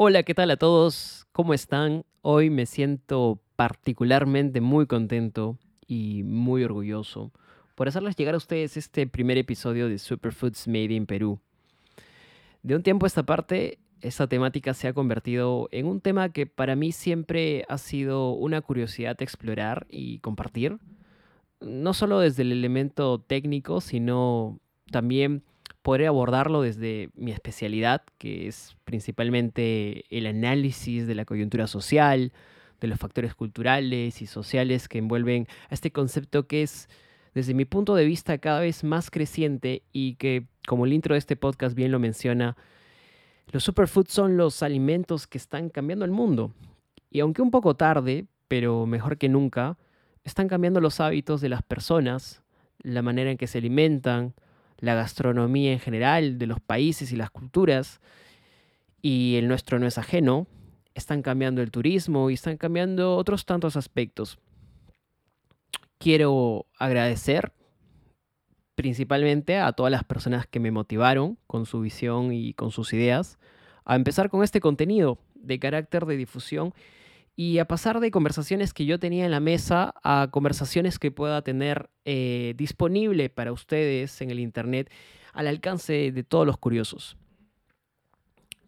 Hola, ¿qué tal a todos? ¿Cómo están? Hoy me siento particularmente muy contento y muy orgulloso por hacerles llegar a ustedes este primer episodio de Superfoods Made in Perú. De un tiempo a esta parte, esta temática se ha convertido en un tema que para mí siempre ha sido una curiosidad explorar y compartir, no solo desde el elemento técnico, sino también podré abordarlo desde mi especialidad, que es principalmente el análisis de la coyuntura social, de los factores culturales y sociales que envuelven a este concepto que es, desde mi punto de vista, cada vez más creciente y que, como el intro de este podcast bien lo menciona, los superfoods son los alimentos que están cambiando el mundo. Y aunque un poco tarde, pero mejor que nunca, están cambiando los hábitos de las personas, la manera en que se alimentan, la gastronomía en general de los países y las culturas, y el nuestro no es ajeno, están cambiando el turismo y están cambiando otros tantos aspectos. Quiero agradecer principalmente a todas las personas que me motivaron con su visión y con sus ideas a empezar con este contenido de carácter de difusión y a pasar de conversaciones que yo tenía en la mesa a conversaciones que pueda tener eh, disponible para ustedes en el Internet al alcance de todos los curiosos.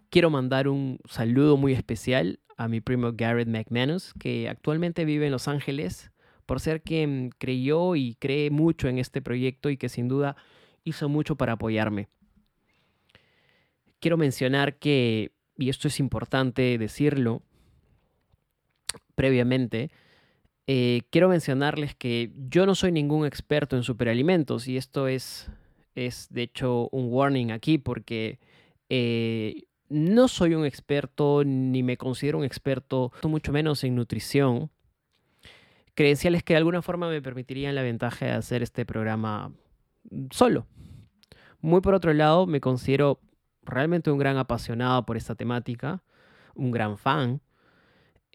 Quiero mandar un saludo muy especial a mi primo Garrett McManus, que actualmente vive en Los Ángeles, por ser quien creyó y cree mucho en este proyecto y que sin duda hizo mucho para apoyarme. Quiero mencionar que, y esto es importante decirlo, previamente, eh, quiero mencionarles que yo no soy ningún experto en superalimentos y esto es, es de hecho un warning aquí porque eh, no soy un experto ni me considero un experto, mucho menos en nutrición. Credenciales que de alguna forma me permitirían la ventaja de hacer este programa solo. Muy por otro lado, me considero realmente un gran apasionado por esta temática, un gran fan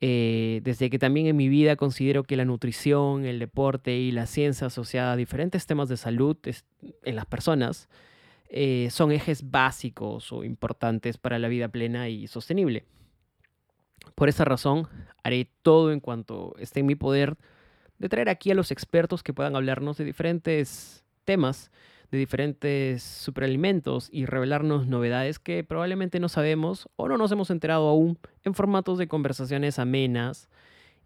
eh, desde que también en mi vida considero que la nutrición, el deporte y la ciencia asociada a diferentes temas de salud en las personas eh, son ejes básicos o importantes para la vida plena y sostenible. Por esa razón, haré todo en cuanto esté en mi poder de traer aquí a los expertos que puedan hablarnos de diferentes temas de diferentes superalimentos y revelarnos novedades que probablemente no sabemos o no nos hemos enterado aún en formatos de conversaciones amenas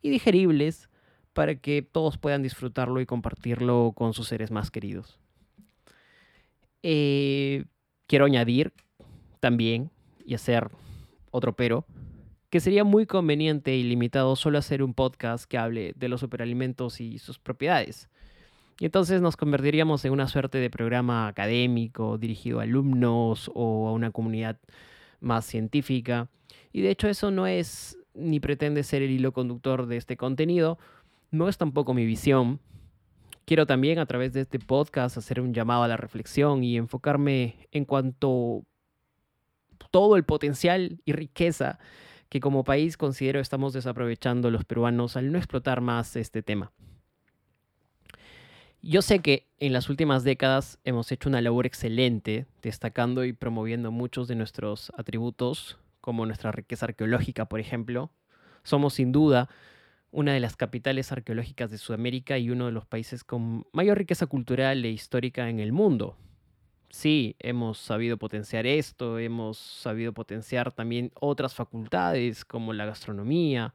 y digeribles para que todos puedan disfrutarlo y compartirlo con sus seres más queridos. Eh, quiero añadir también y hacer otro pero, que sería muy conveniente y limitado solo hacer un podcast que hable de los superalimentos y sus propiedades y entonces nos convertiríamos en una suerte de programa académico dirigido a alumnos o a una comunidad más científica. Y de hecho eso no es ni pretende ser el hilo conductor de este contenido, no es tampoco mi visión. Quiero también a través de este podcast hacer un llamado a la reflexión y enfocarme en cuanto todo el potencial y riqueza que como país considero estamos desaprovechando los peruanos al no explotar más este tema. Yo sé que en las últimas décadas hemos hecho una labor excelente destacando y promoviendo muchos de nuestros atributos, como nuestra riqueza arqueológica, por ejemplo. Somos sin duda una de las capitales arqueológicas de Sudamérica y uno de los países con mayor riqueza cultural e histórica en el mundo. Sí, hemos sabido potenciar esto, hemos sabido potenciar también otras facultades como la gastronomía,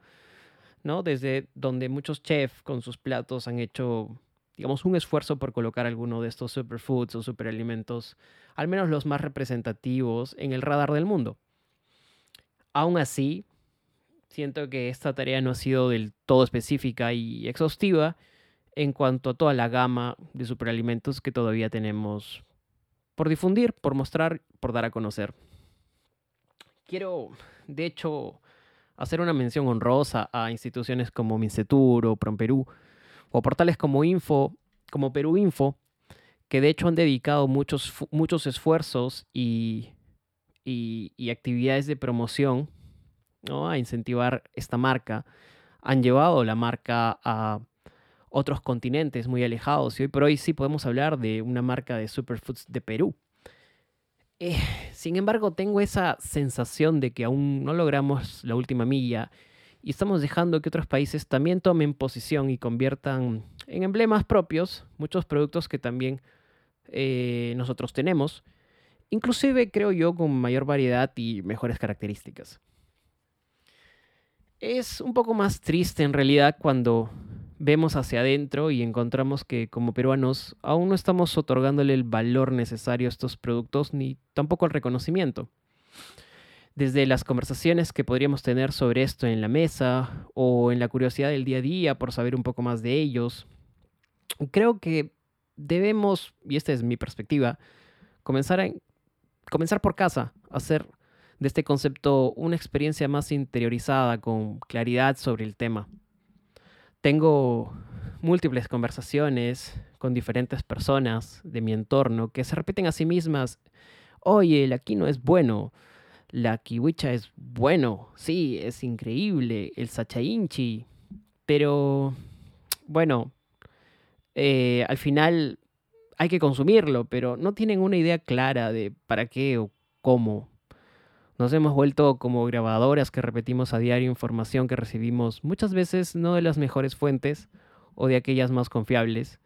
¿no? Desde donde muchos chefs con sus platos han hecho digamos, un esfuerzo por colocar alguno de estos superfoods o superalimentos, al menos los más representativos, en el radar del mundo. Aún así, siento que esta tarea no ha sido del todo específica y exhaustiva en cuanto a toda la gama de superalimentos que todavía tenemos por difundir, por mostrar, por dar a conocer. Quiero, de hecho, hacer una mención honrosa a instituciones como Mincetur o Promperú o portales como Info, como Perú Info, que de hecho han dedicado muchos, muchos esfuerzos y, y, actividades de promoción a incentivar esta marca. Han llevado la marca a otros continentes muy alejados y hoy por hoy sí podemos hablar de una marca de superfoods de Perú. Eh, sin embargo, tengo esa sensación de que aún no logramos la última milla y estamos dejando que otros países también tomen posición y conviertan en emblemas propios muchos productos que también eh, nosotros tenemos, inclusive creo yo con mayor variedad y mejores características. Es un poco más triste en realidad cuando vemos hacia adentro y encontramos que como peruanos aún no estamos otorgándole el valor necesario a estos productos ni tampoco el reconocimiento. Desde las conversaciones que podríamos tener sobre esto en la mesa o en la curiosidad del día a día por saber un poco más de ellos, creo que debemos, y esta es mi perspectiva, comenzar, comenzar por casa, hacer de este concepto una experiencia más interiorizada, con claridad sobre el tema. Tengo múltiples conversaciones con diferentes personas de mi entorno que se repiten a sí mismas, oye, el no es bueno, la kiwicha es bueno, sí, es increíble, el sachainchi, pero bueno, eh, al final hay que consumirlo, pero no tienen una idea clara de para qué o cómo. Nos hemos vuelto como grabadoras que repetimos a diario información que recibimos muchas veces no de las mejores fuentes o de aquellas más confiables.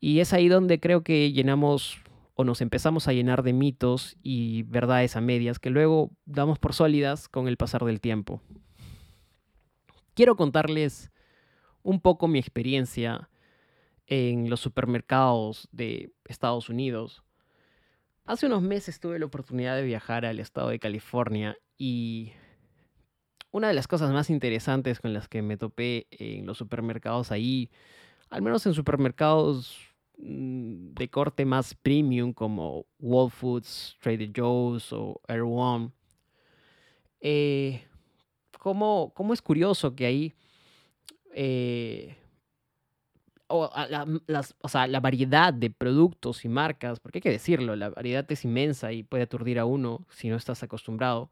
Y es ahí donde creo que llenamos o nos empezamos a llenar de mitos y verdades a medias que luego damos por sólidas con el pasar del tiempo. Quiero contarles un poco mi experiencia en los supermercados de Estados Unidos Hace unos meses tuve la oportunidad de viajar al estado de California y una de las cosas más interesantes con las que me topé en los supermercados ahí, al menos en supermercados de corte más premium como Whole Foods, Trader Joe's o Air One, eh, cómo, es curioso que ahí eh, o, la, las, o sea, la variedad de productos y marcas, porque hay que decirlo, la variedad es inmensa y puede aturdir a uno si no estás acostumbrado.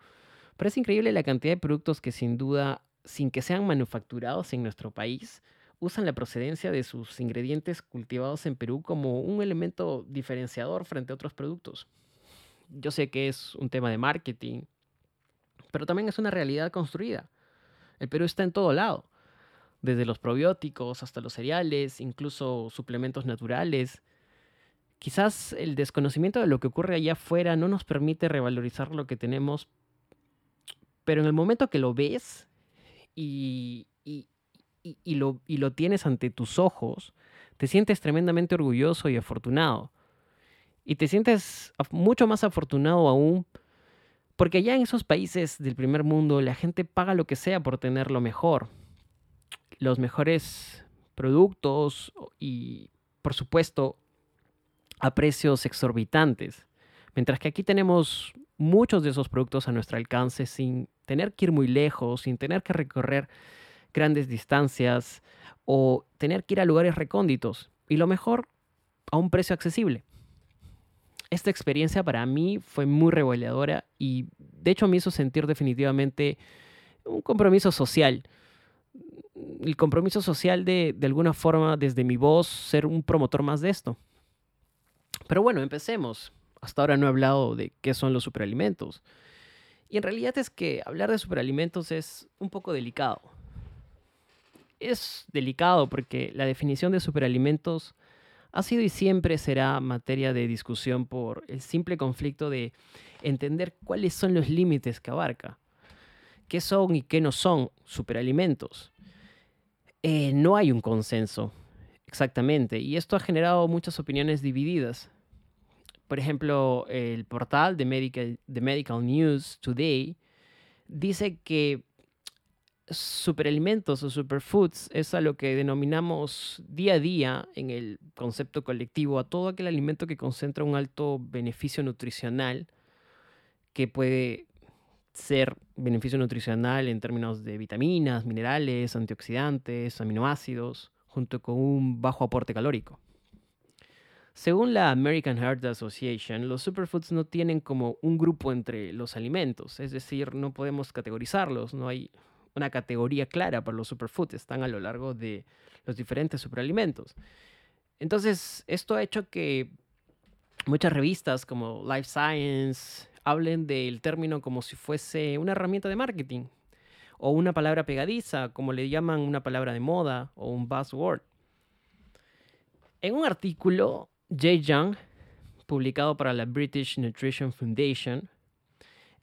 Pero es increíble la cantidad de productos que sin duda, sin que sean manufacturados en nuestro país, usan la procedencia de sus ingredientes cultivados en Perú como un elemento diferenciador frente a otros productos. Yo sé que es un tema de marketing, pero también es una realidad construida. El Perú está en todo lado desde los probióticos hasta los cereales, incluso suplementos naturales. Quizás el desconocimiento de lo que ocurre allá afuera no nos permite revalorizar lo que tenemos, pero en el momento que lo ves y, y, lo, y lo tienes ante tus ojos, te sientes tremendamente orgulloso y afortunado. Y te sientes mucho más afortunado aún porque allá en esos países del primer mundo la gente paga lo que sea por tener lo mejor los mejores productos y, por supuesto, a precios exorbitantes. Mientras que aquí tenemos muchos de esos productos a nuestro alcance sin tener que ir muy lejos, sin tener que recorrer grandes distancias o tener que ir a lugares recónditos. Y lo mejor, a un precio accesible. Esta experiencia para mí fue muy reveladora y de hecho me hizo sentir definitivamente un compromiso social el compromiso social de, de alguna forma, desde mi voz, ser un promotor más de esto. Pero bueno, empecemos. Hasta ahora no he hablado de qué son los superalimentos. Y en realidad es que hablar de superalimentos es un poco delicado. Es delicado porque la definición de superalimentos ha sido y siempre será materia de discusión por el simple conflicto de entender cuáles son los límites que abarca, qué son y qué no son superalimentos. Eh, no hay un consenso, exactamente, y esto ha generado muchas opiniones divididas. Por ejemplo, el portal de Medical, Medical News Today dice que superalimentos o superfoods es a lo que denominamos día a día en el concepto colectivo a todo aquel alimento que concentra un alto beneficio nutricional que puede ser beneficio nutricional en términos de vitaminas, minerales, antioxidantes, aminoácidos, junto con un bajo aporte calórico. Según la American Heart Association, los superfoods no tienen como un grupo entre los alimentos, es decir, no podemos categorizarlos, no hay una categoría clara para los superfoods, están a lo largo de los diferentes superalimentos. Entonces, esto ha hecho que muchas revistas como Life Science hablen del término como si fuese una herramienta de marketing o una palabra pegadiza, como le llaman una palabra de moda o un buzzword. En un artículo, Jay Young, publicado para la British Nutrition Foundation,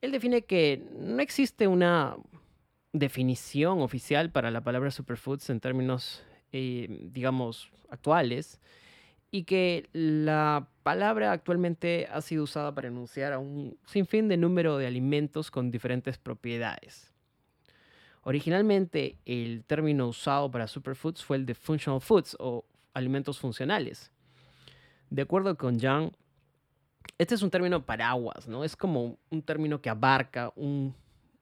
él define que no existe una definición oficial para la palabra superfoods en términos, eh, digamos, actuales, y que la palabra actualmente ha sido usada para enunciar a un sinfín de número de alimentos con diferentes propiedades. Originalmente el término usado para superfoods fue el de functional foods o alimentos funcionales. De acuerdo con Young, este es un término paraguas, ¿no? Es como un término que abarca un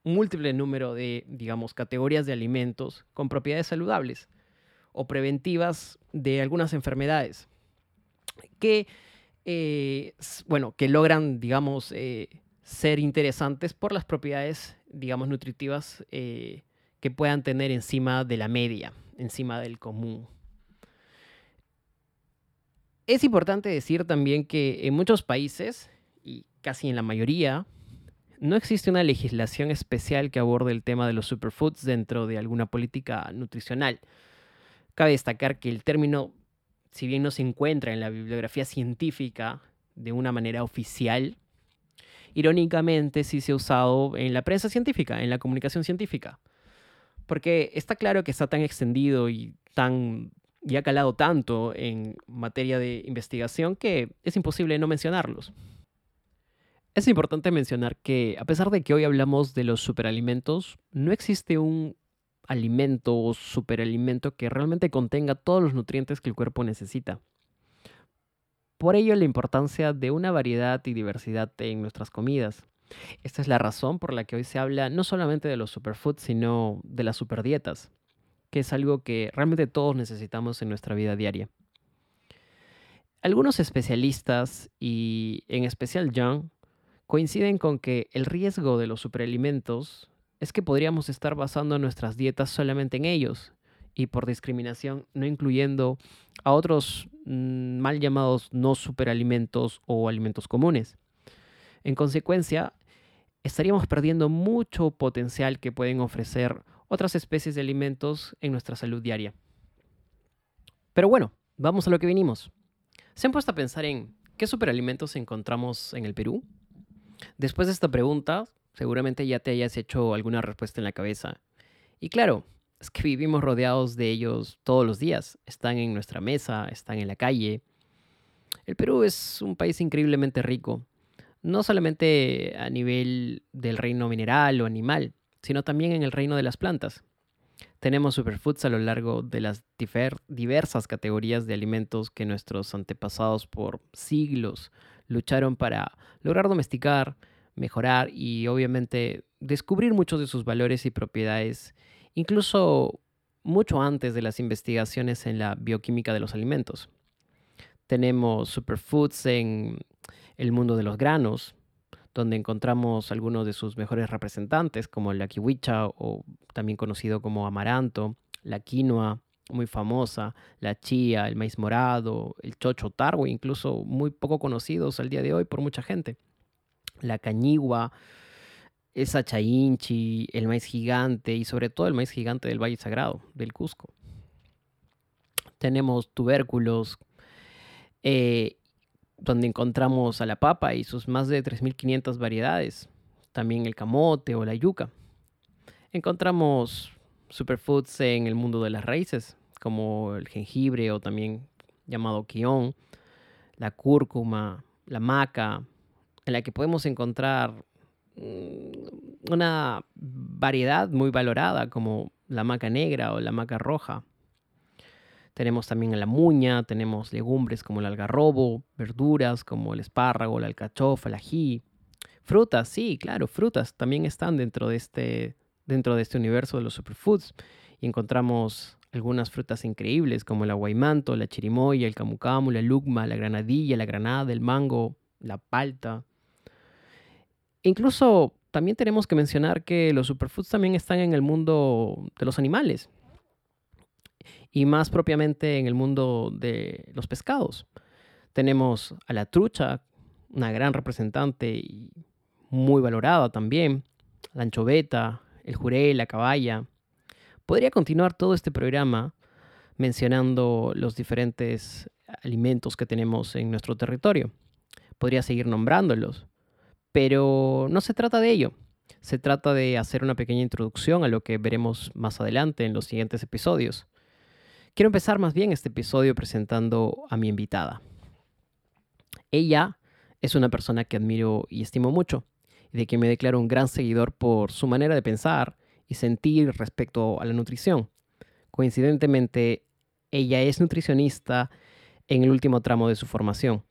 múltiple número de, digamos, categorías de alimentos con propiedades saludables o preventivas de algunas enfermedades que, eh, bueno, que logran, digamos, eh, ser interesantes por las propiedades, digamos, nutritivas eh, que puedan tener encima de la media, encima del común. Es importante decir también que en muchos países, y casi en la mayoría, no existe una legislación especial que aborde el tema de los superfoods dentro de alguna política nutricional. Cabe destacar que el término, si bien no se encuentra en la bibliografía científica de una manera oficial, irónicamente sí se ha usado en la prensa científica, en la comunicación científica. Porque está claro que está tan extendido y tan y ha calado tanto en materia de investigación que es imposible no mencionarlos. Es importante mencionar que a pesar de que hoy hablamos de los superalimentos, no existe un alimento o superalimento que realmente contenga todos los nutrientes que el cuerpo necesita. Por ello la importancia de una variedad y diversidad en nuestras comidas. Esta es la razón por la que hoy se habla no solamente de los superfoods, sino de las superdietas, que es algo que realmente todos necesitamos en nuestra vida diaria. Algunos especialistas, y en especial John, coinciden con que el riesgo de los superalimentos es que podríamos estar basando nuestras dietas solamente en ellos y por discriminación no incluyendo a otros mm, mal llamados no superalimentos o alimentos comunes. En consecuencia, estaríamos perdiendo mucho potencial que pueden ofrecer otras especies de alimentos en nuestra salud diaria. Pero bueno, vamos a lo que vinimos. ¿Se han puesto a pensar en qué superalimentos encontramos en el Perú? Después de esta pregunta, seguramente ya te hayas hecho alguna respuesta en la cabeza. Y claro, es que vivimos rodeados de ellos todos los días. Están en nuestra mesa, están en la calle. El Perú es un país increíblemente rico, no solamente a nivel del reino mineral o animal, sino también en el reino de las plantas. Tenemos superfoods a lo largo de las diversas categorías de alimentos que nuestros antepasados por siglos lucharon para lograr domesticar, mejorar y obviamente descubrir muchos de sus valores y propiedades, incluso mucho antes de las investigaciones en la bioquímica de los alimentos. Tenemos superfoods en el mundo de los granos, donde encontramos algunos de sus mejores representantes, como la kiwicha o también conocido como amaranto, la quinoa, muy famosa, la chía, el maíz morado, el chocho targo, incluso muy poco conocidos al día de hoy por mucha gente. La cañigua, esa chainchi, el maíz gigante y sobre todo el maíz gigante del Valle Sagrado, del Cusco. Tenemos tubérculos, eh, donde encontramos a la papa y sus más de 3.500 variedades. También el camote o la yuca. Encontramos superfoods en el mundo de las raíces, como el jengibre o también llamado quión, la cúrcuma, la maca, en la que podemos encontrar mm, una variedad muy valorada como la maca negra o la maca roja. Tenemos también la muña, tenemos legumbres como el algarrobo, verduras como el espárrago, la alcachofa, el ají. Frutas, sí, claro, frutas también están dentro de este, dentro de este universo de los superfoods. Y encontramos algunas frutas increíbles como el aguaymanto, la chirimoya, el camucamu, la lugma, la granadilla, la granada, el mango, la palta. Incluso también tenemos que mencionar que los superfoods también están en el mundo de los animales y más propiamente en el mundo de los pescados. Tenemos a la trucha, una gran representante y muy valorada también, la anchoveta, el juré, la caballa. Podría continuar todo este programa mencionando los diferentes alimentos que tenemos en nuestro territorio. Podría seguir nombrándolos, pero no se trata de ello. Se trata de hacer una pequeña introducción a lo que veremos más adelante en los siguientes episodios. Quiero empezar más bien este episodio presentando a mi invitada. Ella es una persona que admiro y estimo mucho, y de quien me declaro un gran seguidor por su manera de pensar y sentir respecto a la nutrición. Coincidentemente, ella es nutricionista en el último tramo de su formación.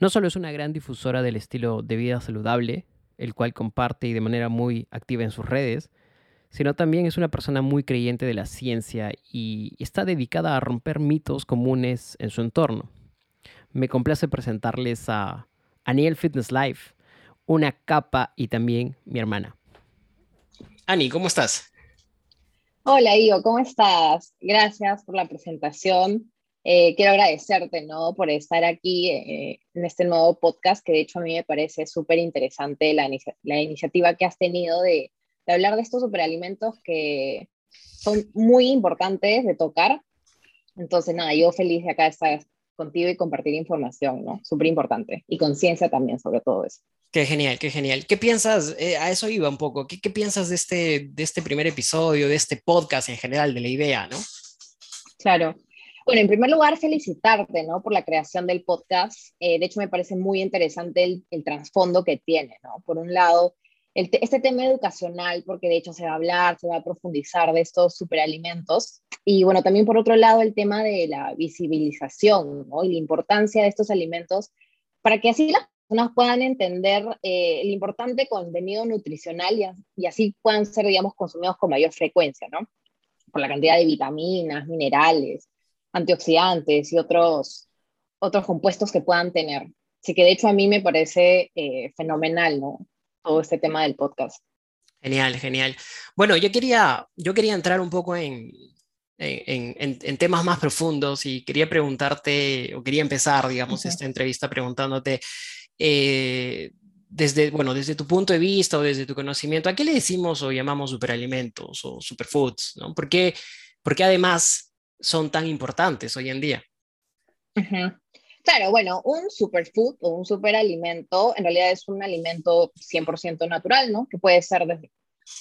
No solo es una gran difusora del estilo de vida saludable, el cual comparte y de manera muy activa en sus redes, sino también es una persona muy creyente de la ciencia y está dedicada a romper mitos comunes en su entorno. Me complace presentarles a Aniel Fitness Life, una capa y también mi hermana. Ani, ¿cómo estás? Hola, Ivo, ¿cómo estás? Gracias por la presentación. Eh, quiero agradecerte. Por estar aquí eh, en este nuevo podcast, que de hecho a mí me parece súper interesante la, la, iniciativa que has tenido de, de, hablar de estos superalimentos que son muy importantes de tocar. Entonces, nada, yo feliz de acá estar contigo y compartir información, ¿no? Súper importante. Y conciencia también sobre todo eso. Qué genial, qué genial. ¿Qué piensas? Eh, a eso iba un poco. ¿Qué, ¿Qué, piensas de este, de este primer episodio, de este podcast en general, de la idea, ¿no? Claro. Bueno, en primer lugar, felicitarte, ¿no? Por la creación del podcast. Eh, de hecho, me parece muy interesante el, el trasfondo que tiene, ¿no? Por un lado, el este tema educacional, porque de hecho se va a hablar, se va a profundizar de estos superalimentos. Y bueno, también por otro lado, el tema de la visibilización, ¿no? Y la importancia de estos alimentos para que así las personas puedan entender eh, el importante contenido nutricional y, y así puedan ser, digamos, consumidos con mayor frecuencia, ¿no? Por la cantidad de vitaminas, minerales, antioxidantes y otros, otros compuestos que puedan tener. Así que de hecho a mí me parece eh, fenomenal, ¿no? Todo este tema del podcast. Genial, genial. Bueno, yo quería, yo quería entrar un poco en, en, en, en, temas más profundos y quería preguntarte, o quería empezar, digamos, okay. esta entrevista preguntándote, eh, desde, bueno, desde tu punto de vista o desde tu conocimiento, ¿a qué le decimos o llamamos superalimentos o superfoods? ¿no? ¿Por, qué, ¿Por qué además son tan importantes hoy en día. Uh -huh. Claro, bueno, un superfood o un superalimento en realidad es un alimento 100% natural, ¿no? Que puede ser desde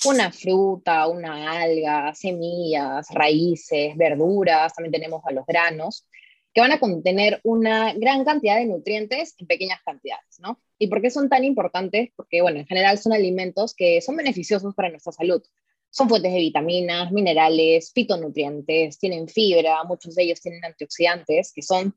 una fruta, una alga, semillas, raíces, verduras, también tenemos a los granos, que van a contener una gran cantidad de nutrientes en pequeñas cantidades, ¿no? ¿Y por qué son tan importantes? Porque, bueno, en general son alimentos que son beneficiosos para nuestra salud. Son fuentes de vitaminas, minerales, fitonutrientes, tienen fibra, muchos de ellos tienen antioxidantes que son,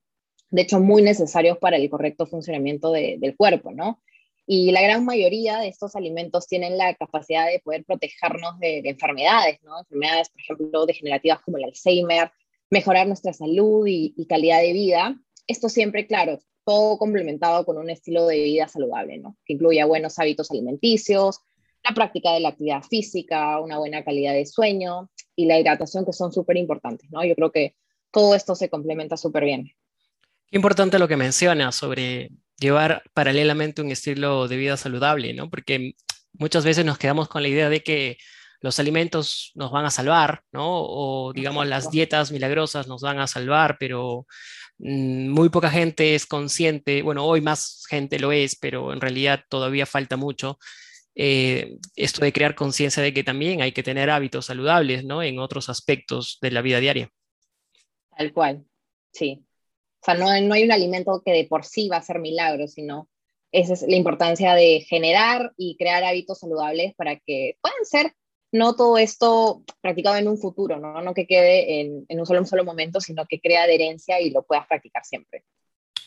de hecho, muy necesarios para el correcto funcionamiento de, del cuerpo, ¿no? Y la gran mayoría de estos alimentos tienen la capacidad de poder protegernos de, de enfermedades, ¿no? Enfermedades, por ejemplo, degenerativas como el Alzheimer, mejorar nuestra salud y, calidad de vida. Esto siempre, claro, todo complementado con un estilo de vida saludable. Que incluya buenos hábitos alimenticios, la práctica de la actividad física, una buena calidad de sueño y la hidratación, que son súper importantes, ¿no? Yo creo que todo esto se complementa súper bien. Importante lo que mencionas sobre llevar paralelamente un estilo de vida saludable, ¿no? Porque muchas veces nos quedamos con la idea de que los alimentos nos van a salvar, ¿no? O digamos las dietas milagrosas nos van a salvar, pero mmm, muy poca gente es consciente, bueno, hoy más gente lo es, pero en realidad todavía falta mucho eh, esto de crear conciencia de que también hay que tener hábitos saludables, ¿no? En otros aspectos de la vida diaria. Tal cual, sí. O sea, no, hay un alimento que de por sí va a ser milagro, sino esa es la importancia de generar y crear hábitos saludables para que puedan ser no todo esto practicado en un futuro, no, no que quede en, en un, solo, un solo momento, sino que crea adherencia y lo puedas practicar siempre.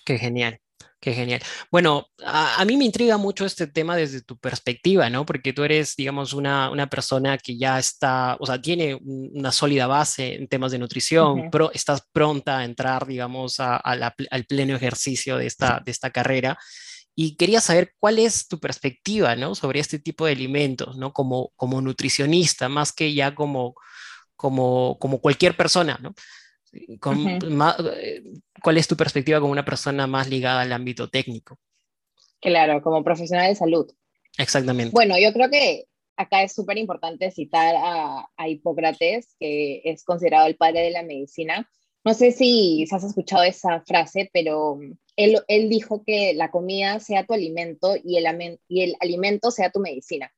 Qué genial. Qué genial. Bueno, a, mí me intriga mucho este tema desde tu perspectiva, ¿no? Porque tú eres, digamos, una, una persona que ya está, o sea, tiene una sólida base en temas de nutrición, pero estás pronta a entrar, digamos, al pleno ejercicio de esta, de esta carrera. Y quería saber cuál es tu perspectiva, ¿no? Sobre este tipo de alimentos, ¿no? Como, como nutricionista, más que ya como, como, como cualquier persona, ¿no? ¿Cuál es tu perspectiva como una persona más ligada al ámbito técnico? Claro, como profesional de salud. Exactamente. Bueno, yo creo que acá es súper importante citar a, Hipócrates, que es considerado el padre de la medicina. No sé si, has escuchado esa frase, pero él, él, dijo que la comida sea tu alimento y el, y el alimento sea tu medicina.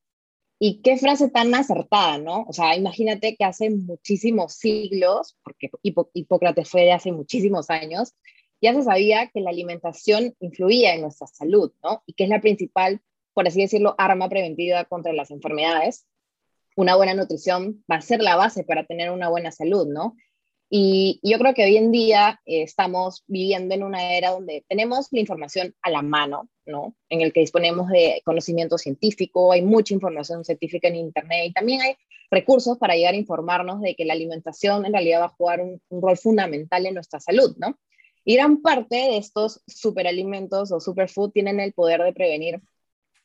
Y qué frase tan acertada, ¿no? O sea, imagínate que hace muchísimos siglos, porque Hipócrates fue de hace muchísimos años, ya se sabía que la alimentación influía en nuestra salud, ¿no? Y que es la principal, por así decirlo, arma preventiva contra las enfermedades. Una buena nutrición va a ser la base para tener una buena salud, ¿no? Y, yo creo que hoy en día eh, estamos viviendo en una era donde tenemos la información a la mano, ¿no? En el que disponemos de conocimiento científico, hay mucha información científica en Internet y también hay recursos para llegar a informarnos de que la alimentación en realidad va a jugar un, rol fundamental en nuestra salud, ¿no? Y gran parte de estos superalimentos o superfood tienen el poder de prevenir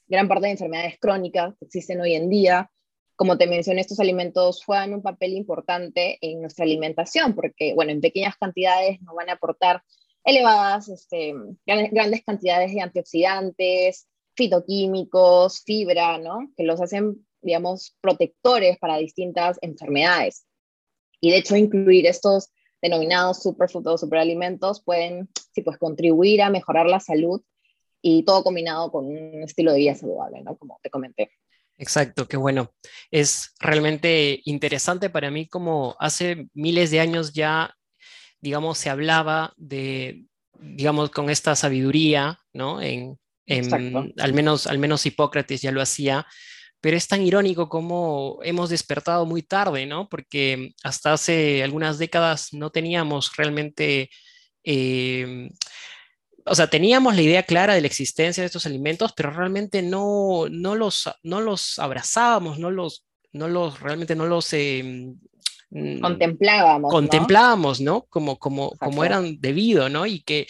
gran parte de enfermedades crónicas que existen hoy en día, como te mencioné, estos alimentos juegan un papel importante en nuestra alimentación, porque, bueno, en pequeñas cantidades nos van a aportar elevadas, este, grandes, cantidades de antioxidantes, fitoquímicos, fibra, ¿no? Que los hacen, digamos, protectores para distintas enfermedades. Y de hecho, incluir estos denominados superfoods o superalimentos pueden, sí, pues, contribuir a mejorar la salud y todo combinado con un estilo de vida saludable, ¿no? Como te comenté. Exacto, qué bueno. Es realmente interesante para mí como hace miles de años ya, digamos, se hablaba de, digamos, con esta sabiduría, ¿no? En, al, menos, al menos Hipócrates ya lo hacía, pero es tan irónico como hemos despertado muy tarde, ¿no? Porque hasta hace algunas décadas no teníamos realmente... Eh, o sea, teníamos la idea clara de la existencia de estos alimentos, pero realmente no, no, los, no los abrazábamos, no los, no los, realmente no los... Eh, mm, contemplábamos. Contemplábamos, ¿no? Como, como, como eran debido, ¿no? Y que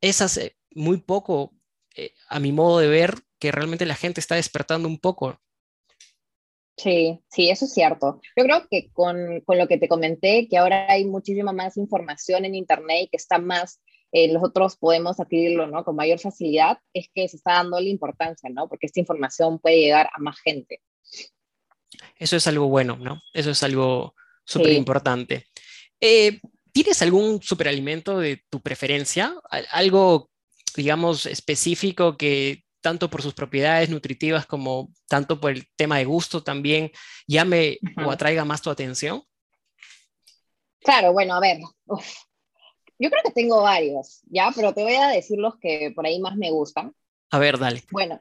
es hace muy poco, eh, a mi modo de ver, que realmente la gente está despertando un poco. Sí, sí, eso es cierto. Yo creo que con, con, lo que te comenté, que ahora hay muchísima más información en Internet y que está más eh, nosotros podemos adquirirlo ¿no? con mayor facilidad, es que se está dando la importancia, ¿no? porque esta información puede llegar a más gente. Eso es algo bueno, ¿no? Eso es algo súper importante. Eh, ¿Tienes algún superalimento de tu preferencia? ¿Algo, digamos, específico que tanto por sus propiedades nutritivas como tanto por el tema de gusto también llame o atraiga más tu atención? Claro, bueno, a ver, yo creo que tengo varios, ¿ya? Pero te voy a decir los que por ahí más me gustan. A ver, dale. Bueno,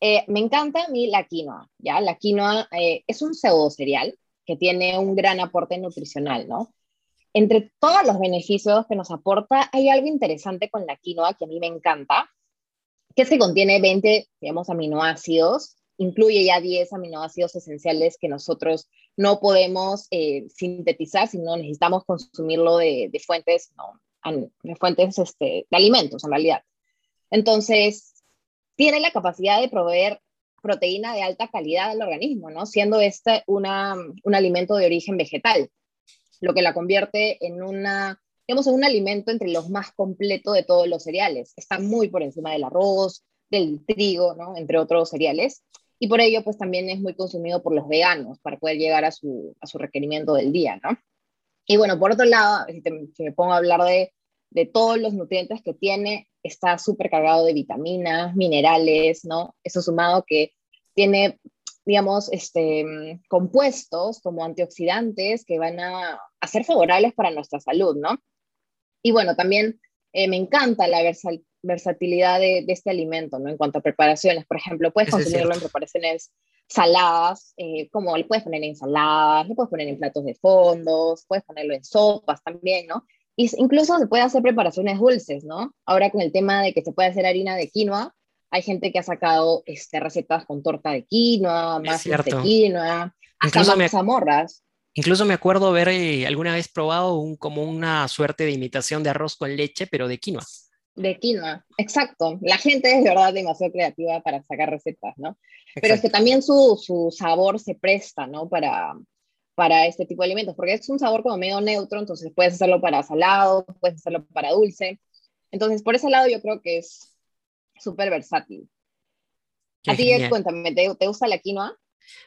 eh, me encanta a mí la quinoa, ¿ya? La quinoa eh, es un pseudo cereal que tiene un gran aporte nutricional, ¿no? Entre todos los beneficios que nos aporta, hay algo interesante con la quinoa que a mí me encanta, que es que contiene 20, digamos, aminoácidos incluye ya 10 aminoácidos esenciales que nosotros no podemos eh, sintetizar, sino necesitamos consumirlo de, fuentes, no, de fuentes este, de alimentos en realidad. Entonces, tiene la capacidad de proveer proteína de alta calidad al organismo, ¿no? Siendo este una, un alimento de origen vegetal, lo que la convierte en una, digamos, un alimento entre los más completos de todos los cereales. Está muy por encima del arroz, del trigo, ¿no? Entre otros cereales y por ello pues también es muy consumido por los veganos para poder llegar a su, a su requerimiento del día, ¿no? Y bueno, por otro lado, si, me pongo a hablar de, de, todos los nutrientes que tiene, está súper cargado de vitaminas, minerales, ¿no? Eso sumado que tiene, digamos, este, compuestos como antioxidantes que van a, a ser favorables para nuestra salud, ¿no? Y bueno, también eh, me encanta la versatilidad de, este alimento, ¿no? En cuanto a preparaciones, por ejemplo, puedes consumirlo en preparaciones saladas, eh, como le puedes poner en ensaladas, le puedes poner en platos de fondos, puedes ponerlo en sopas también, ¿no? Y incluso se puede hacer preparaciones dulces, ¿no? Ahora con el tema de que se puede hacer harina de quinoa, hay gente que ha sacado este, recetas con torta de quinoa, más de quinoa, hasta mazamorras. Incluso me acuerdo haber eh, alguna vez probado un, como una suerte de imitación de arroz con leche, pero de quinoa. De quinoa, exacto. La gente es de verdad demasiado creativa para sacar recetas, ¿no? Pero es que también su, su, sabor se presta, ¿no? Para, para este tipo de alimentos, porque es un sabor como medio neutro, entonces puedes hacerlo para salado, puedes hacerlo para dulce. Entonces, por ese lado yo creo que es súper versátil. A ti, cuéntame, ¿te, ¿te gusta la quinoa?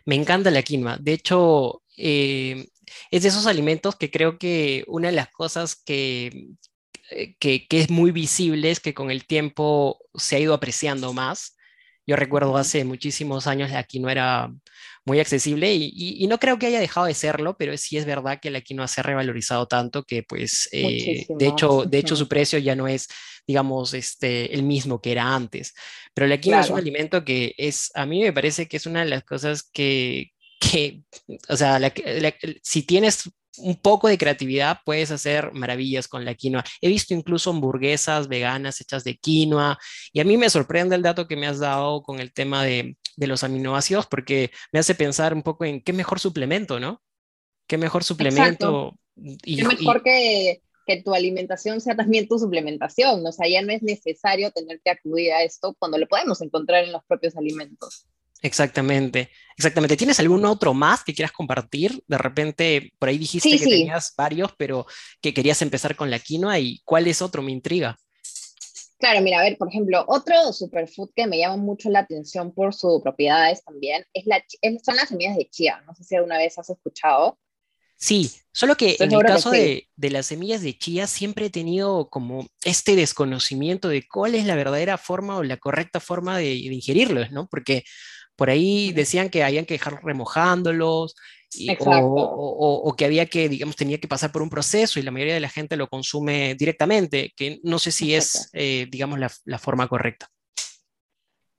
Me encanta la quinoa. De hecho, eh, es de esos alimentos que creo que una de las cosas que, eh, que, es muy visible es que con el tiempo se ha ido apreciando más. Yo recuerdo hace muchísimos años la quinoa era muy accesible y, no creo que haya dejado de serlo, pero sí es verdad que la quinoa se ha revalorizado tanto que pues eh, de, hecho, de hecho su precio ya no es digamos, este, el mismo que era antes. Pero la quinoa es un alimento que es, a mí me parece que es una de las cosas que, que, o sea, si tienes un poco de creatividad, puedes hacer maravillas con la quinoa. He visto incluso hamburguesas veganas hechas de quinoa y a mí me sorprende el dato que me has dado con el tema de, de los aminoácidos porque me hace pensar un poco en qué mejor suplemento, ¿no? ¿Qué mejor suplemento? Y, qué mejor que, que tu alimentación sea también tu suplementación, o sea, ya no es necesario tener que acudir a esto cuando lo podemos encontrar en los propios alimentos. Exactamente, exactamente. ¿Tienes algún otro más que quieras compartir? De repente, por ahí dijiste que tenías varios, pero que querías empezar con la quinoa y ¿cuál es otro? Me intriga. Claro, mira, a ver, por ejemplo, otro superfood que me llama mucho la atención por sus propiedades también es la, son las semillas de chía. No sé si alguna vez has escuchado. Sí, solo que en el caso de, las semillas de chía siempre he tenido como este desconocimiento de cuál es la verdadera forma o la correcta forma de, de ingerirlos, ¿no? Porque por ahí decían que habían que dejar remojándolos o, que había que, digamos, tenía que pasar por un proceso y la mayoría de la gente lo consume directamente, que no sé si es, eh, digamos, la, forma correcta.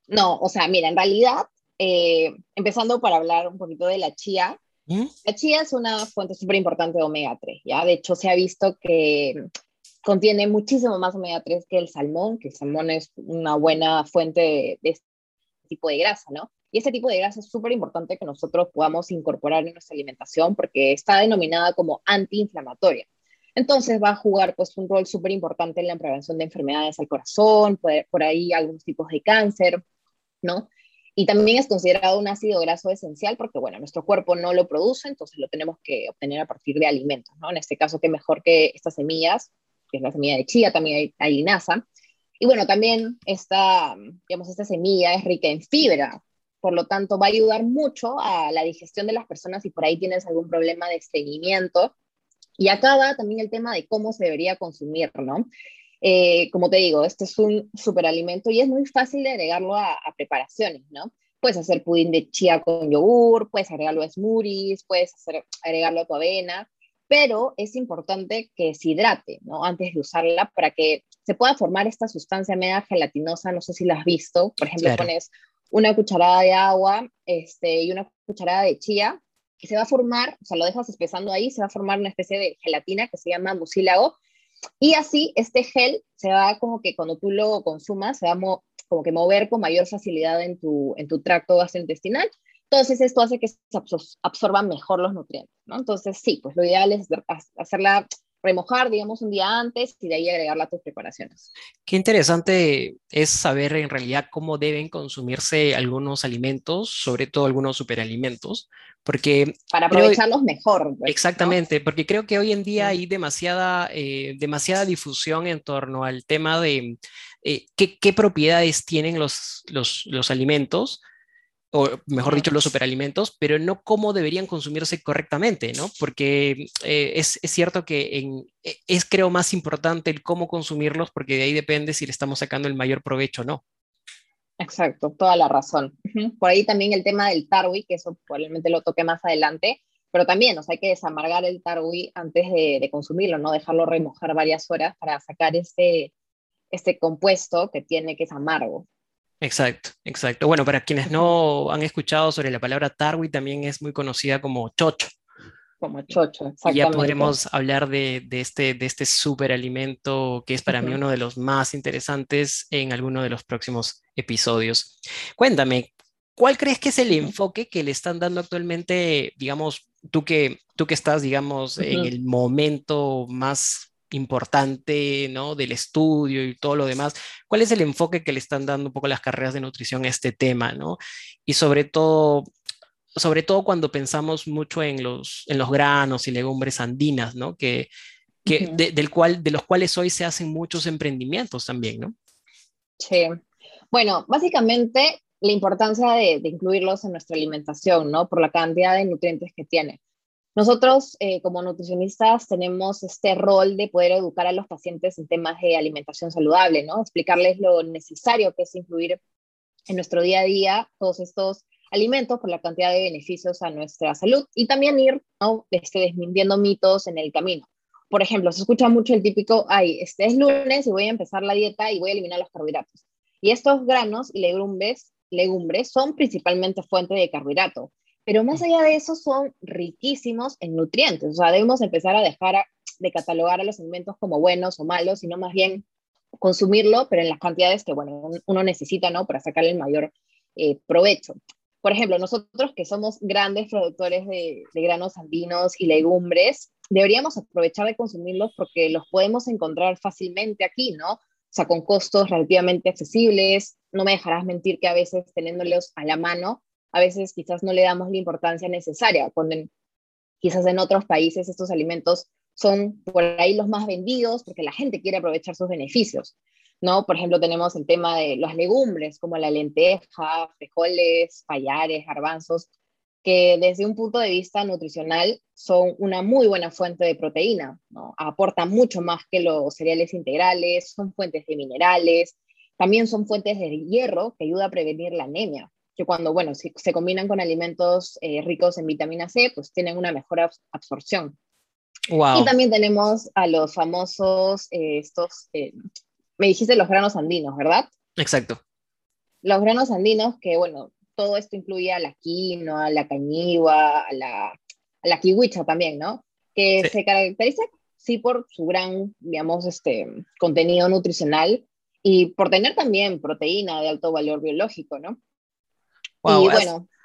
No, o sea, mira, en realidad, eh, empezando para hablar un poquito de la chía, ¿Mm? la chía es una fuente súper importante de omega 3, ¿ya? De hecho, se ha visto que contiene muchísimo más omega 3 que el salmón, que el salmón es una buena fuente de, de este tipo de grasa, ¿no? Y ese tipo de grasa es súper importante que nosotros podamos incorporar en nuestra alimentación porque está denominada como antiinflamatoria. Entonces va a jugar pues un rol súper importante en la prevención de enfermedades al corazón, por, ahí algunos tipos de cáncer, ¿no? Y también es considerado un ácido graso esencial porque, bueno, nuestro cuerpo no lo produce, entonces lo tenemos que obtener a partir de alimentos, ¿no? En este caso, qué mejor que estas semillas, que es la semilla de chía, también hay, hay linaza. Y bueno, también esta, digamos, esta semilla es rica en fibra, por lo tanto va a ayudar mucho a la digestión de las personas si por ahí tienes algún problema de estreñimiento. Y acá va también el tema de cómo se debería consumir, ¿no? Eh, como te digo, este es un superalimento y es muy fácil de agregarlo a, preparaciones, ¿no? Puedes hacer pudín de chía con yogur, puedes agregarlo a smoothies, puedes hacer, agregarlo a tu avena, pero es importante que se hidrate, ¿no? Antes de usarla para que se pueda formar esta sustancia media gelatinosa, no sé si la has visto, por ejemplo, pones una cucharada de agua este, y una cucharada de chía, y se va a formar, o sea, lo dejas espesando ahí, se va a formar una especie de gelatina que se llama mucílago, y así este gel se va como que cuando tú lo consumas, se va como que mover con mayor facilidad en tu, en tu tracto gastrointestinal. Entonces esto hace que se absorban mejor los nutrientes, ¿no? Entonces sí, pues lo ideal es hacerla remojar, digamos, un día antes y de ahí agregarla a tus preparaciones. Qué interesante es saber en realidad cómo deben consumirse algunos alimentos, sobre todo algunos superalimentos, porque... Para aprovecharlos mejor. Pues, exactamente, porque creo que hoy en día hay demasiada, eh, demasiada difusión en torno al tema de eh, qué, qué, propiedades tienen los, los, los alimentos o mejor dicho, los superalimentos, pero no cómo deberían consumirse correctamente, ¿no? Porque eh, es, es, cierto que en, e, es, creo, más importante el cómo consumirlos, porque de ahí depende si le estamos sacando el mayor provecho o no. Exacto, toda la razón. Por ahí también el tema del tarwi, que eso probablemente lo toque más adelante, pero también, o sea, hay que desamargar el tarwi antes de, de consumirlo, ¿no? Dejarlo remojar varias horas para sacar este, este compuesto que tiene, que es amargo. Exacto, exacto. Bueno, para quienes no han escuchado sobre la palabra tarwi, también es muy conocida como chocho. Como chocho, exactamente. Y ya podremos hablar de, de este, de este superalimento que es para mí uno de los más interesantes en alguno de los próximos episodios. Cuéntame, ¿cuál crees que es el enfoque que le están dando actualmente, digamos, tú que, tú que estás, digamos, en el momento más importante, ¿no? Del estudio y todo lo demás. ¿Cuál es el enfoque que le están dando un poco las carreras de nutrición a este tema, ¿no? Y sobre todo, sobre todo cuando pensamos mucho en los, en los granos y legumbres andinas, ¿no? Que, que del cual, de los cuales hoy se hacen muchos emprendimientos también, ¿no? Sí. Bueno, básicamente la importancia de, de incluirlos en nuestra alimentación, ¿no? Por la cantidad de nutrientes que tiene. Nosotros, eh, como nutricionistas, tenemos este rol de poder educar a los pacientes en temas de alimentación saludable, ¿no? Explicarles lo necesario que es incluir en nuestro día a día todos estos alimentos por la cantidad de beneficios a nuestra salud y también ir ¿no? este, desmintiendo mitos en el camino. Por ejemplo, se escucha mucho el típico, ay, este es lunes y voy a empezar la dieta y voy a eliminar los carbohidratos. Y estos granos y legumbres, legumbres son principalmente fuente de carbohidrato. Pero más allá de eso, son riquísimos en nutrientes. O sea, debemos empezar a dejar de catalogar a los alimentos como buenos o malos, sino más bien consumirlo, pero en las cantidades que, bueno, uno necesita, ¿no? Para sacarle el mayor eh, provecho. Por ejemplo, nosotros que somos grandes productores de, de, granos andinos y legumbres, deberíamos aprovechar de consumirlos porque los podemos encontrar fácilmente aquí, ¿no? O sea, con costos relativamente accesibles. No me dejarás mentir que a veces teniéndolos a la mano, a veces quizás no le damos la importancia necesaria, cuando quizás en otros países estos alimentos son por ahí los más vendidos porque la gente quiere aprovechar sus beneficios. ¿no? Por ejemplo, tenemos el tema de las legumbres, como la lenteja, frijoles, payares, garbanzos, que desde un punto de vista nutricional son una muy buena fuente de proteína, ¿no? aportan mucho más que los cereales integrales, son fuentes de minerales, también son fuentes de hierro que ayuda a prevenir la anemia que cuando, bueno, si se combinan con alimentos eh, ricos en vitamina C, pues tienen una mejor absorción. Y también tenemos a los famosos, eh, estos, eh, me dijiste los granos andinos, ¿verdad? Exacto. Los granos andinos, que bueno, todo esto incluye a la quinoa, a la cañigua, a la, a la kiwicha también, ¿no? Que se caracteriza, sí, por su gran, digamos, este, contenido nutricional y por tener también proteína de alto valor biológico, ¿no?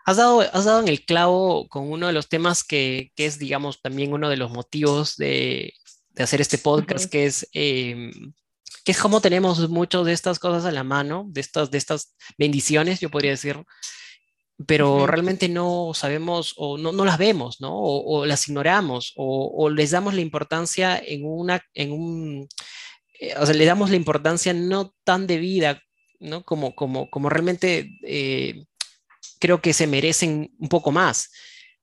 Has, dado, has dado en el clavo con uno de los temas que, que es, digamos, también uno de los motivos de, de hacer este podcast, que es... Eh, que es como tenemos muchas de estas cosas a la mano, de estas, de estas bendiciones, yo podría decir, pero realmente no sabemos o no, no las vemos, ¿no? O, las ignoramos o, o, les damos la importancia en una, en un, eh, o sea, le damos la importancia no tan debida, ¿no? Como, como, como realmente eh, creo que se merecen un poco más.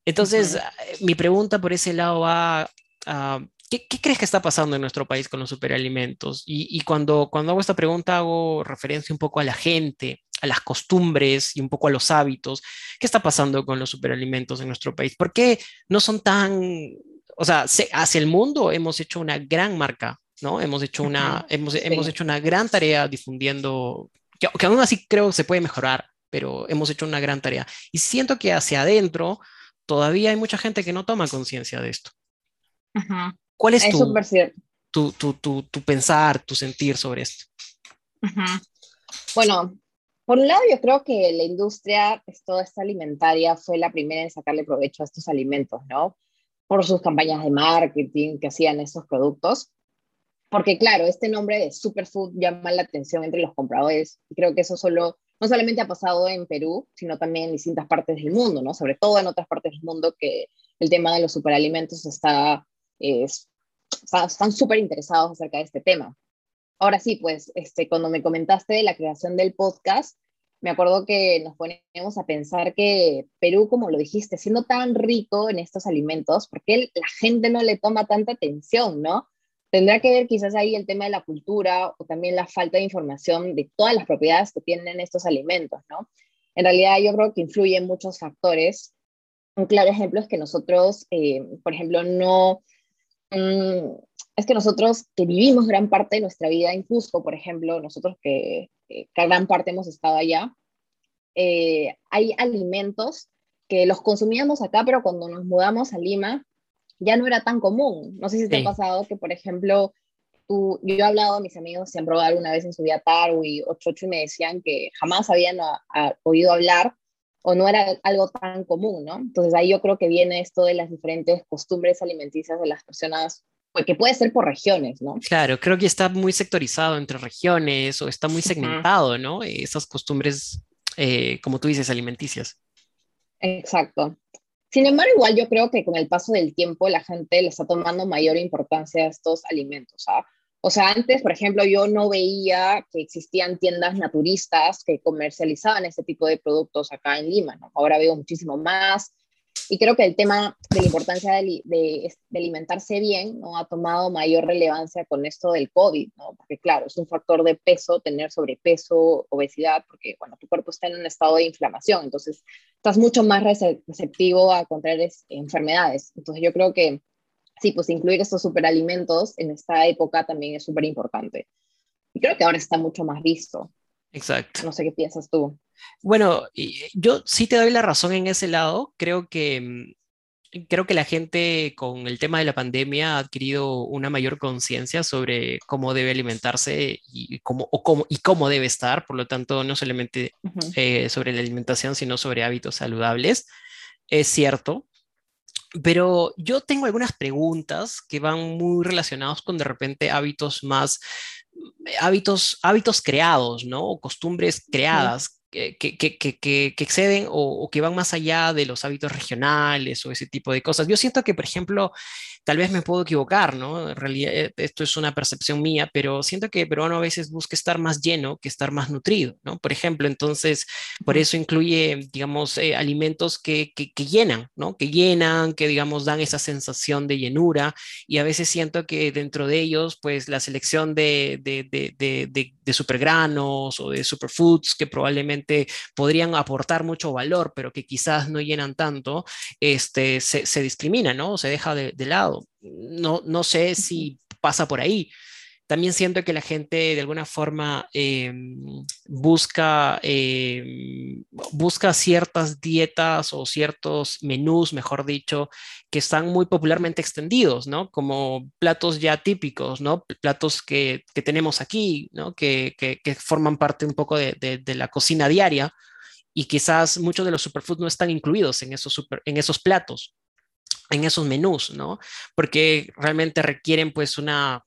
Entonces, eh, mi pregunta por ese lado va a... ¿qué, crees que está pasando en nuestro país con los superalimentos? Y, cuando, cuando hago esta pregunta hago referencia un poco a la gente, a las costumbres y un poco a los hábitos. ¿Qué está pasando con los superalimentos en nuestro país? ¿Por qué no son tan... O sea, hacia el mundo hemos hecho una gran marca, ¿no? Hemos hecho una, hemos, hemos hecho una gran tarea difundiendo, que, que aún así creo que se puede mejorar, pero hemos hecho una gran tarea. Y siento que hacia adentro todavía hay mucha gente que no toma conciencia de esto. ¿Cuál es, tu, tu, tu, tu, pensar, tu sentir sobre esto? Bueno, por un lado yo creo que la industria, pues, toda esta alimentaria, fue la primera en sacarle provecho a estos alimentos, ¿no? Por sus campañas de marketing que hacían estos productos. Porque claro, este nombre de superfood llama la atención entre los compradores y creo que eso solo no solamente ha pasado en Perú, sino también en distintas partes del mundo, ¿no? Sobre todo en otras partes del mundo que el tema de los superalimentos está, están súper interesados acerca de este tema. Ahora sí, pues este, cuando me comentaste de la creación del podcast, me acuerdo que nos ponemos a pensar que Perú, como lo dijiste, siendo tan rico en estos alimentos, ¿por qué la gente no le toma tanta atención, no? Tendrá que ver quizás ahí el tema de la cultura o también la falta de información de todas las propiedades que tienen estos alimentos, ¿no? En realidad yo creo que influyen muchos factores. Un claro ejemplo es que nosotros, eh, por ejemplo, no... Mm, es que nosotros que vivimos gran parte de nuestra vida en Cusco, por ejemplo, nosotros que eh, gran parte hemos estado allá, eh, hay alimentos que los consumíamos acá, pero cuando nos mudamos a Lima ya no era tan común. No sé si te ha pasado que, por ejemplo, tú, yo he hablado a mis amigos, se han probado alguna vez en su día Tarwi o Chocho y me decían que jamás habían oído hablar o no era algo tan común, ¿no? Entonces ahí yo creo que viene esto de las diferentes costumbres alimenticias de las personas, pues, que puede ser por regiones, ¿no? Claro, creo que está muy sectorizado entre regiones o está muy segmentado, ¿no? Esas costumbres, eh, como tú dices, alimenticias. Exacto. Sin embargo, igual yo creo que con el paso del tiempo la gente le está tomando mayor importancia a estos alimentos. ¿ah? O sea, antes, por ejemplo, yo no veía que existían tiendas naturistas que comercializaban ese tipo de productos acá en Lima. Ahora veo muchísimo más. Y creo que el tema de la importancia de, de, alimentarse bien ¿no? ha tomado mayor relevancia con esto del COVID, ¿no? porque claro, es un factor de peso, tener sobrepeso, obesidad, porque bueno, tu cuerpo está en un estado de inflamación, entonces estás mucho más receptivo a contraer enfermedades. Entonces yo creo que sí, pues incluir estos superalimentos en esta época también es súper importante. Y creo que ahora está mucho más visto. Exacto. No sé qué piensas tú. Bueno, yo sí te doy la razón en ese lado. Creo que, mm, creo que la gente con el tema de la pandemia ha adquirido una mayor conciencia sobre cómo debe alimentarse y cómo, o cómo, y cómo debe estar. Por lo tanto, no solamente eh, sobre la alimentación, sino sobre hábitos saludables. Es cierto, pero yo tengo algunas preguntas que van muy relacionados con de repente hábitos más, hábitos, hábitos creados, ¿no? O costumbres creadas que, que, que, que, exceden o, que van más allá de los hábitos regionales o ese tipo de cosas. Yo siento que, por ejemplo, tal vez me puedo equivocar, ¿no? En realidad, eh, esto es una percepción mía, pero siento que el peruano a veces busca estar más lleno que estar más nutrido, ¿no? Por ejemplo, entonces, por eso incluye, digamos, eh, alimentos que, que, llenan, ¿no? Que llenan, que, digamos, dan esa sensación de llenura y a veces siento que dentro de ellos, pues, la selección de, de, de, de, de supergranos o de superfoods que probablemente podrían aportar mucho valor, pero que quizás no llenan tanto, este, se, discrimina, ¿no? Se deja de, lado. No, no sé si pasa por ahí también siento que la gente de alguna forma em, busca, em, busca ciertas dietas o ciertos menús, mejor dicho, que están muy popularmente extendidos, ¿no? Como platos ya típicos, ¿no? Platos que, que tenemos aquí, ¿no? Que, que, que, forman parte un poco de, de, la cocina diaria y quizás muchos de los superfoods no están incluidos en esos, super, en esos platos en esos menús, ¿no? Porque realmente requieren pues una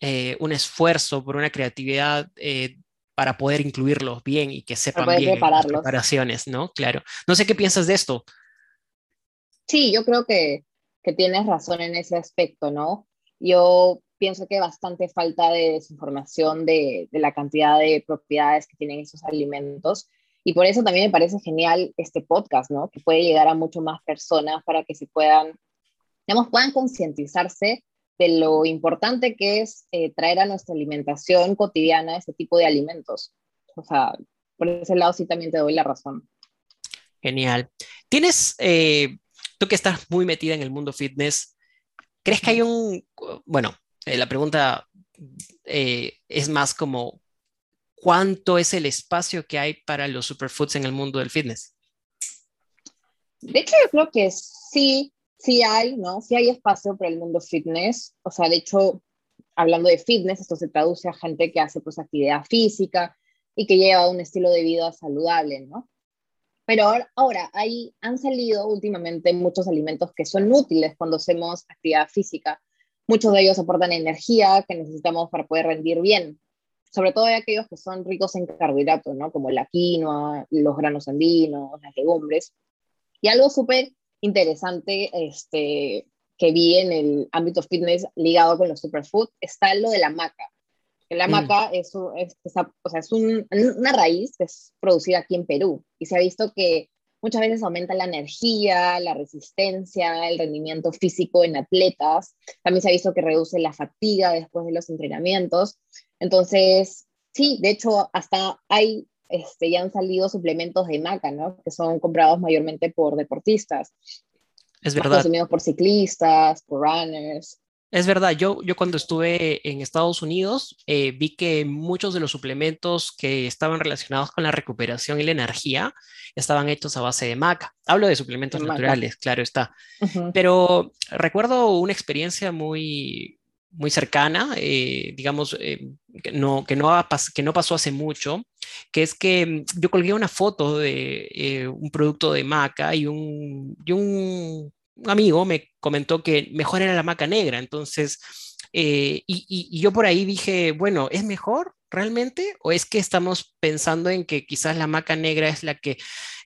eh, un esfuerzo, por una creatividad eh, para poder incluirlos bien y que sepan bien las preparaciones, ¿no? Claro. No sé qué piensas de esto. Sí, yo creo que, que tienes razón en ese aspecto, ¿no? Yo pienso que bastante falta de desinformación de, de, la cantidad de propiedades que tienen esos alimentos. Y por eso también me parece genial este podcast, ¿no? Que puede llegar a mucho más personas para que se puedan, digamos, puedan concientizarse de lo importante que es eh, traer a nuestra alimentación cotidiana ese tipo de alimentos. O sea, por ese lado sí también te doy la razón. Genial. Tienes, eh, tú que estás muy metida en el mundo fitness, ¿crees que hay un, bueno, eh, la pregunta es más como, ¿cuánto es el espacio que hay para los superfoods en el mundo del fitness? De hecho, yo creo que sí, sí hay, ¿no? Sí hay espacio para el mundo fitness. O sea, de hecho, hablando de fitness, esto se traduce a gente que hace pues actividad física y que lleva un estilo de vida saludable, ¿no? Pero ahora, ahora hay, han salido últimamente muchos alimentos que son útiles cuando hacemos actividad física. Muchos de ellos aportan energía que necesitamos para poder rendir bien. Sobre todo aquellos que son ricos en carbohidratos, ¿no? Como la quinoa, los granos andinos, las legumbres. Y algo súper interesante este, que vi en el ámbito fitness ligado con los superfoods está lo de la maca. La mm. maca es, es, o sea, es una raíz que es producida aquí en Perú y se ha visto que muchas veces aumenta la energía, la resistencia, el rendimiento físico en atletas. También se ha visto que reduce la fatiga después de los entrenamientos. Entonces, sí, de hecho, hasta hay este, ya han salido suplementos de maca, ¿no? Que son comprados mayormente por deportistas. Es verdad. Consumidos por ciclistas, por runners. Es verdad, yo, yo cuando estuve en Estados Unidos eh, vi que muchos de los suplementos que estaban relacionados con la recuperación y la energía estaban hechos a base de maca. Hablo de suplementos naturales, claro está. Pero recuerdo una experiencia muy, muy cercana, eh, digamos, eh, que, no, que, no que no pasó hace mucho, que es que mm, yo colgué una foto de un producto de maca y un, y un amigo me comentó que mejor era la maca negra, entonces, eh, y, yo por ahí dije, bueno, ¿es mejor realmente? ¿O es que estamos pensando en que quizás la maca negra es la que,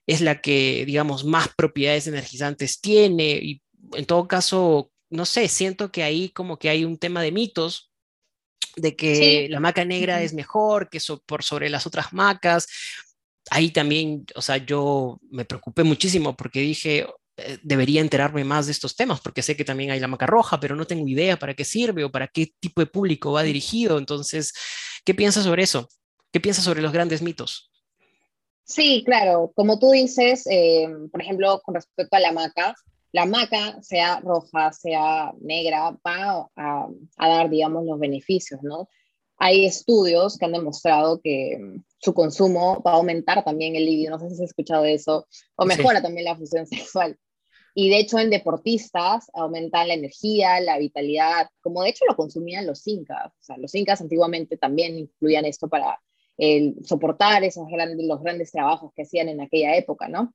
es la que, digamos, más propiedades energizantes tiene? Y en todo caso, no sé, siento que ahí como que hay un tema de mitos de que la maca negra es mejor que por sobre las otras macas. Ahí también, o sea, yo me preocupé muchísimo porque dije, eh, debería enterarme más de estos temas, porque sé que también hay la maca roja, pero no tengo idea para qué sirve o para qué tipo de público va dirigido. Entonces, ¿qué piensas sobre eso? ¿Qué piensas sobre los grandes mitos? Sí, claro. Como tú dices, eh, por ejemplo, con respecto a la maca, la maca, sea roja, sea negra, va a, a, dar, digamos, los beneficios, ¿no? Hay estudios que han demostrado que mm, su consumo va a aumentar también el libido, no sé si has escuchado eso, o mejora también la función sexual. Y de hecho en deportistas aumentan la energía, la vitalidad, como de hecho lo consumían los incas. O sea, los incas antiguamente también incluían esto para el, soportar esos grandes, los grandes trabajos que hacían en aquella época, ¿no?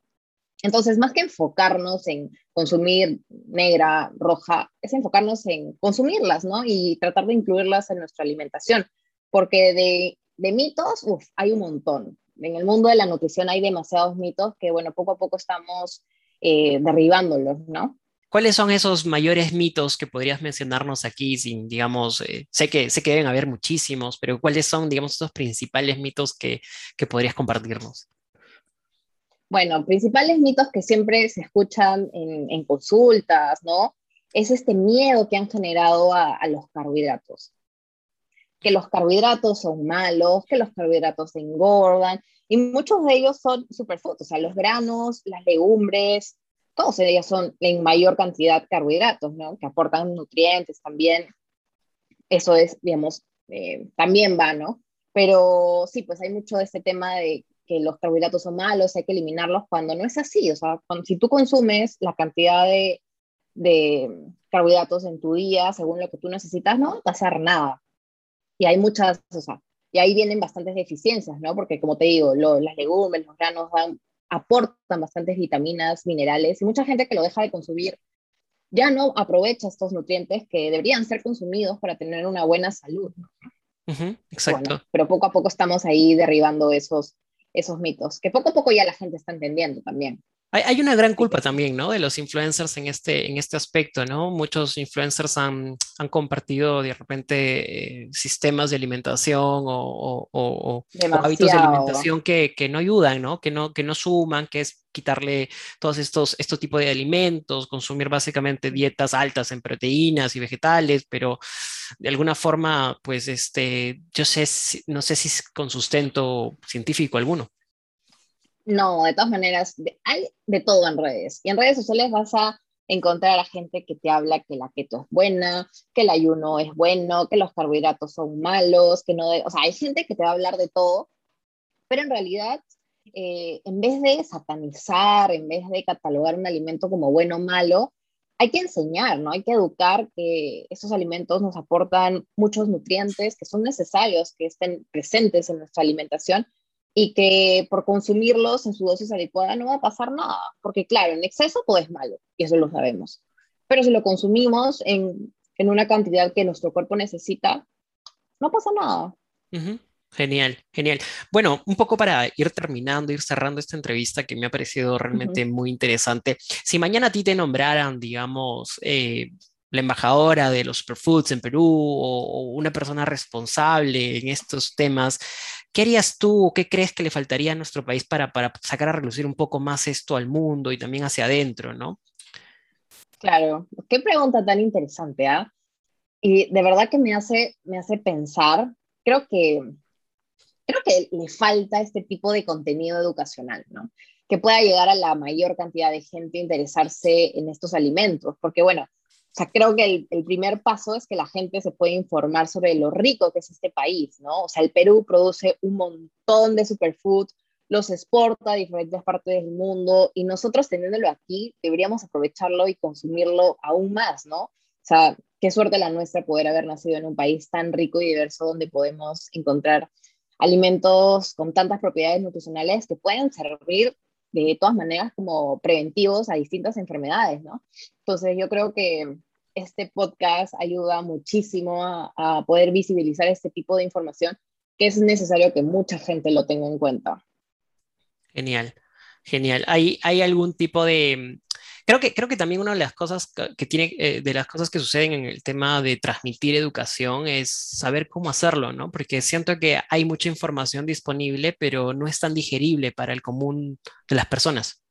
Entonces, más que enfocarnos en consumir negra, roja, es enfocarnos en consumirlas, ¿no? Y tratar de incluirlas en nuestra alimentación, porque de, mitos, hay un montón. En el mundo de la nutrición hay demasiados mitos que, bueno, poco a poco estamos eh, derribándolos, ¿no? ¿Cuáles son esos mayores mitos que podrías mencionarnos aquí? Sin, digamos, eh, sé, que, sé que deben haber muchísimos, pero ¿cuáles son, digamos, esos principales mitos que podrías compartirnos? Bueno, principales mitos que siempre se escuchan en, consultas, ¿no? Es este miedo que han generado a, a, los carbohidratos. Que los carbohidratos son malos, que los carbohidratos engordan, y muchos de ellos son superfoods, o sea, los granos, las legumbres, todos ellos son en mayor cantidad carbohidratos, ¿no? Que aportan nutrientes también. Eso es, digamos, eh, también va, ¿no? Pero sí, pues hay mucho de este tema de que los carbohidratos son malos, hay que eliminarlos cuando no es así. O sea, si tú consumes la cantidad de, de carbohidratos en tu día, según lo que tú necesitas, no va a pasar nada. Y hay muchas, o sea, y ahí vienen bastantes deficiencias, ¿no? Porque como te digo, las legumbres, los granos aportan bastantes vitaminas, minerales, y mucha gente que lo deja de consumir ya no aprovecha estos nutrientes que deberían ser consumidos para tener una buena salud. exacto. pero poco a poco estamos ahí derribando esos, esos mitos, que poco a poco ya la gente está entendiendo también. Hay, una gran culpa también, ¿no? De los influencers en este, en este aspecto, ¿no? Muchos influencers han, han compartido de repente eh, sistemas de alimentación o, o, hábitos de alimentación que, que, no ayudan, ¿no? Que, ¿no? que no suman, que es quitarle todos estos, estos tipos de alimentos, consumir básicamente dietas altas en proteínas y vegetales, pero de alguna forma, pues, este, yo sé, no sé si es con sustento científico alguno. No, de todas maneras, hay de todo en redes. Y en redes sociales vas a encontrar a gente que te habla que la keto es buena, que el ayuno es bueno, que los carbohidratos son malos, que no... o sea, hay gente que te va a hablar de todo, pero en realidad, eh, en vez de satanizar, en vez de catalogar un alimento como bueno o malo, hay que enseñar, ¿no? Hay que educar que esos alimentos nos aportan muchos nutrientes que son necesarios que estén presentes en nuestra alimentación y que por consumirlos en su dosis adecuada no va a pasar nada, porque claro, en exceso todo es malo, y eso lo sabemos, pero si lo consumimos en, en una cantidad que nuestro cuerpo necesita, no pasa nada. Genial, genial. Bueno, un poco para ir terminando, ir cerrando esta entrevista que me ha parecido realmente muy interesante. Si mañana a ti te nombraran, digamos, eh, la embajadora de los superfoods en Perú o, una persona responsable en estos temas, ¿qué harías tú qué crees que le faltaría a nuestro país para, para sacar a relucir un poco más esto al mundo y también hacia adentro, ¿no? Claro, qué pregunta tan interesante, ¿ah? Y de verdad que me hace, me hace pensar, creo que, creo que le falta este tipo de contenido educacional, ¿no? Que pueda llegar a la mayor cantidad de gente a interesarse en estos alimentos, porque bueno, sea, creo que el, primer paso es que la gente se pueda informar sobre lo rico que es este país, ¿no? O sea, el Perú produce un montón de superfood, los exporta a diferentes partes del mundo y nosotros teniéndolo aquí deberíamos aprovecharlo y consumirlo aún más, ¿no? O sea, qué suerte la nuestra poder haber nacido en un país tan rico y diverso donde podemos encontrar alimentos con tantas propiedades nutricionales que pueden servir de todas maneras como preventivos a distintas enfermedades, ¿no? Entonces yo creo que este podcast ayuda muchísimo a, poder visibilizar este tipo de información que es necesario que mucha gente lo tenga en cuenta. Genial, genial. ¿Hay, hay algún tipo de... Creo que, creo que también una de las cosas que tiene, eh, de las cosas que suceden en el tema de transmitir educación es saber cómo hacerlo, ¿no? Porque siento que hay mucha información disponible, pero no es tan digerible para el común de las personas.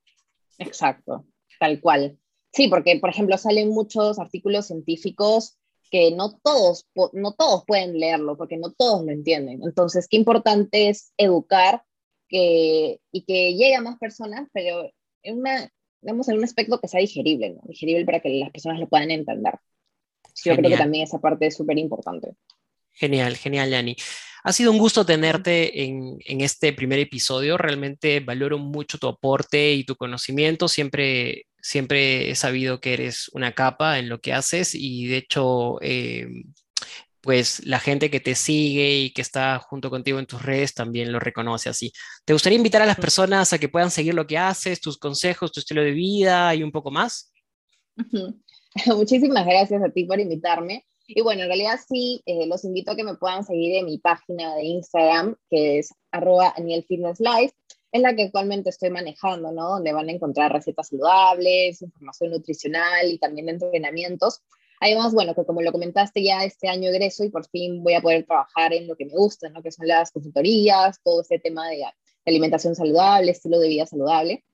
Exacto, tal cual. Sí, porque, por ejemplo, salen muchos artículos científicos que no todos, no todos pueden leerlo, porque no todos lo entienden. Entonces, qué importante es educar que, y que llegue a más personas, pero en, una, digamos, en un aspecto que sea digerible, ¿no? digerible para que las personas lo puedan entender. Yo creo que también esa parte es súper importante. Genial, genial, Yani. Ha sido un gusto tenerte en, en, este primer episodio. Realmente valoro mucho tu aporte y tu conocimiento. Siempre siempre he sabido que eres una capa en lo que haces y de hecho, eh, pues la gente que te sigue y que está junto contigo en tus redes también lo reconoce así. ¿Te gustaría invitar a las personas a que puedan seguir lo que haces, tus consejos, tu estilo de vida y un poco más? Muchísimas gracias a ti por invitarme. Y bueno, en realidad sí, eh, los invito a que me puedan seguir en mi página de Instagram, que es arroba Life es la que actualmente estoy manejando, ¿no? Donde van a encontrar recetas saludables, información nutricional y también entrenamientos. Además, bueno, que como lo comentaste ya este año egreso y por fin voy a poder trabajar en lo que me gusta, ¿no? Que son las consultorías, todo este tema de alimentación saludable, estilo de vida saludable.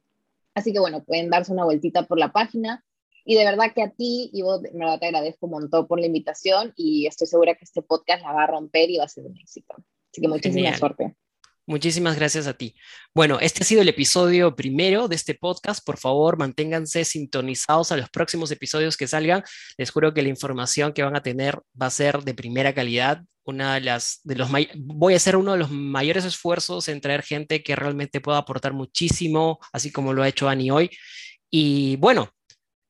Así que bueno, pueden darse una vueltita por la página. Y de verdad que a ti, Ivo, de verdad te agradezco un montón por la invitación y estoy segura que este podcast la va a romper y va a ser un éxito. Así que muchísima suerte. Muchísimas gracias a ti. Bueno, este ha sido el episodio primero de este podcast. Por favor, manténganse sintonizados a los próximos episodios que salgan. Les juro que la información que van a tener va a ser de primera calidad. Una de los voy a hacer uno de los mayores esfuerzos en traer gente que realmente pueda aportar muchísimo, así como lo ha hecho Ani hoy. Y bueno,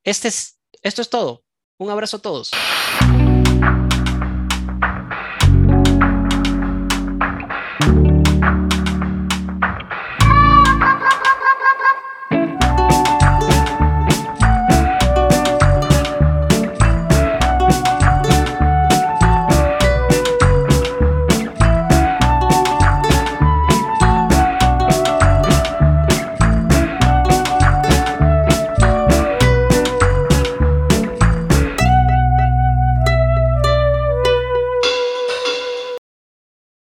este es, esto es todo. Un abrazo a todos.